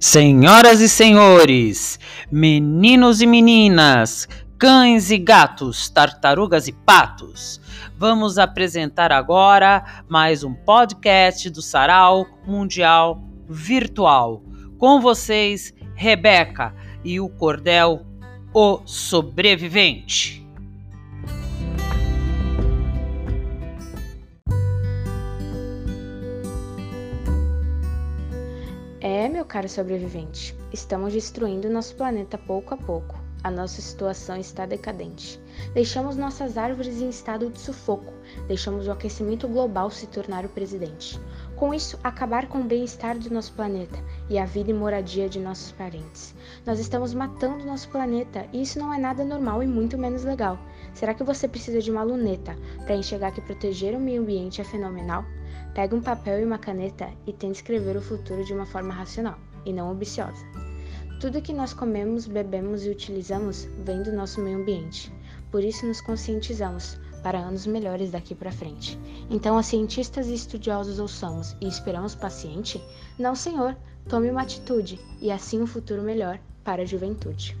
Senhoras e senhores, meninos e meninas, cães e gatos, tartarugas e patos, vamos apresentar agora mais um podcast do Sarau Mundial Virtual. Com vocês, Rebeca e o Cordel, o sobrevivente. É, meu caro sobrevivente, estamos destruindo nosso planeta pouco a pouco. A nossa situação está decadente. Deixamos nossas árvores em estado de sufoco, deixamos o aquecimento global se tornar o presidente. Com isso, acabar com o bem-estar do nosso planeta e a vida e moradia de nossos parentes. Nós estamos matando nosso planeta e isso não é nada normal e muito menos legal. Será que você precisa de uma luneta para enxergar que proteger o meio ambiente é fenomenal? Pega um papel e uma caneta e tente escrever o futuro de uma forma racional e não ambiciosa. Tudo que nós comemos, bebemos e utilizamos vem do nosso meio ambiente. Por isso nos conscientizamos para anos melhores daqui para frente. Então, as cientistas e estudiosos ouçamos e esperamos paciente? Não, senhor. Tome uma atitude e assim um futuro melhor para a juventude.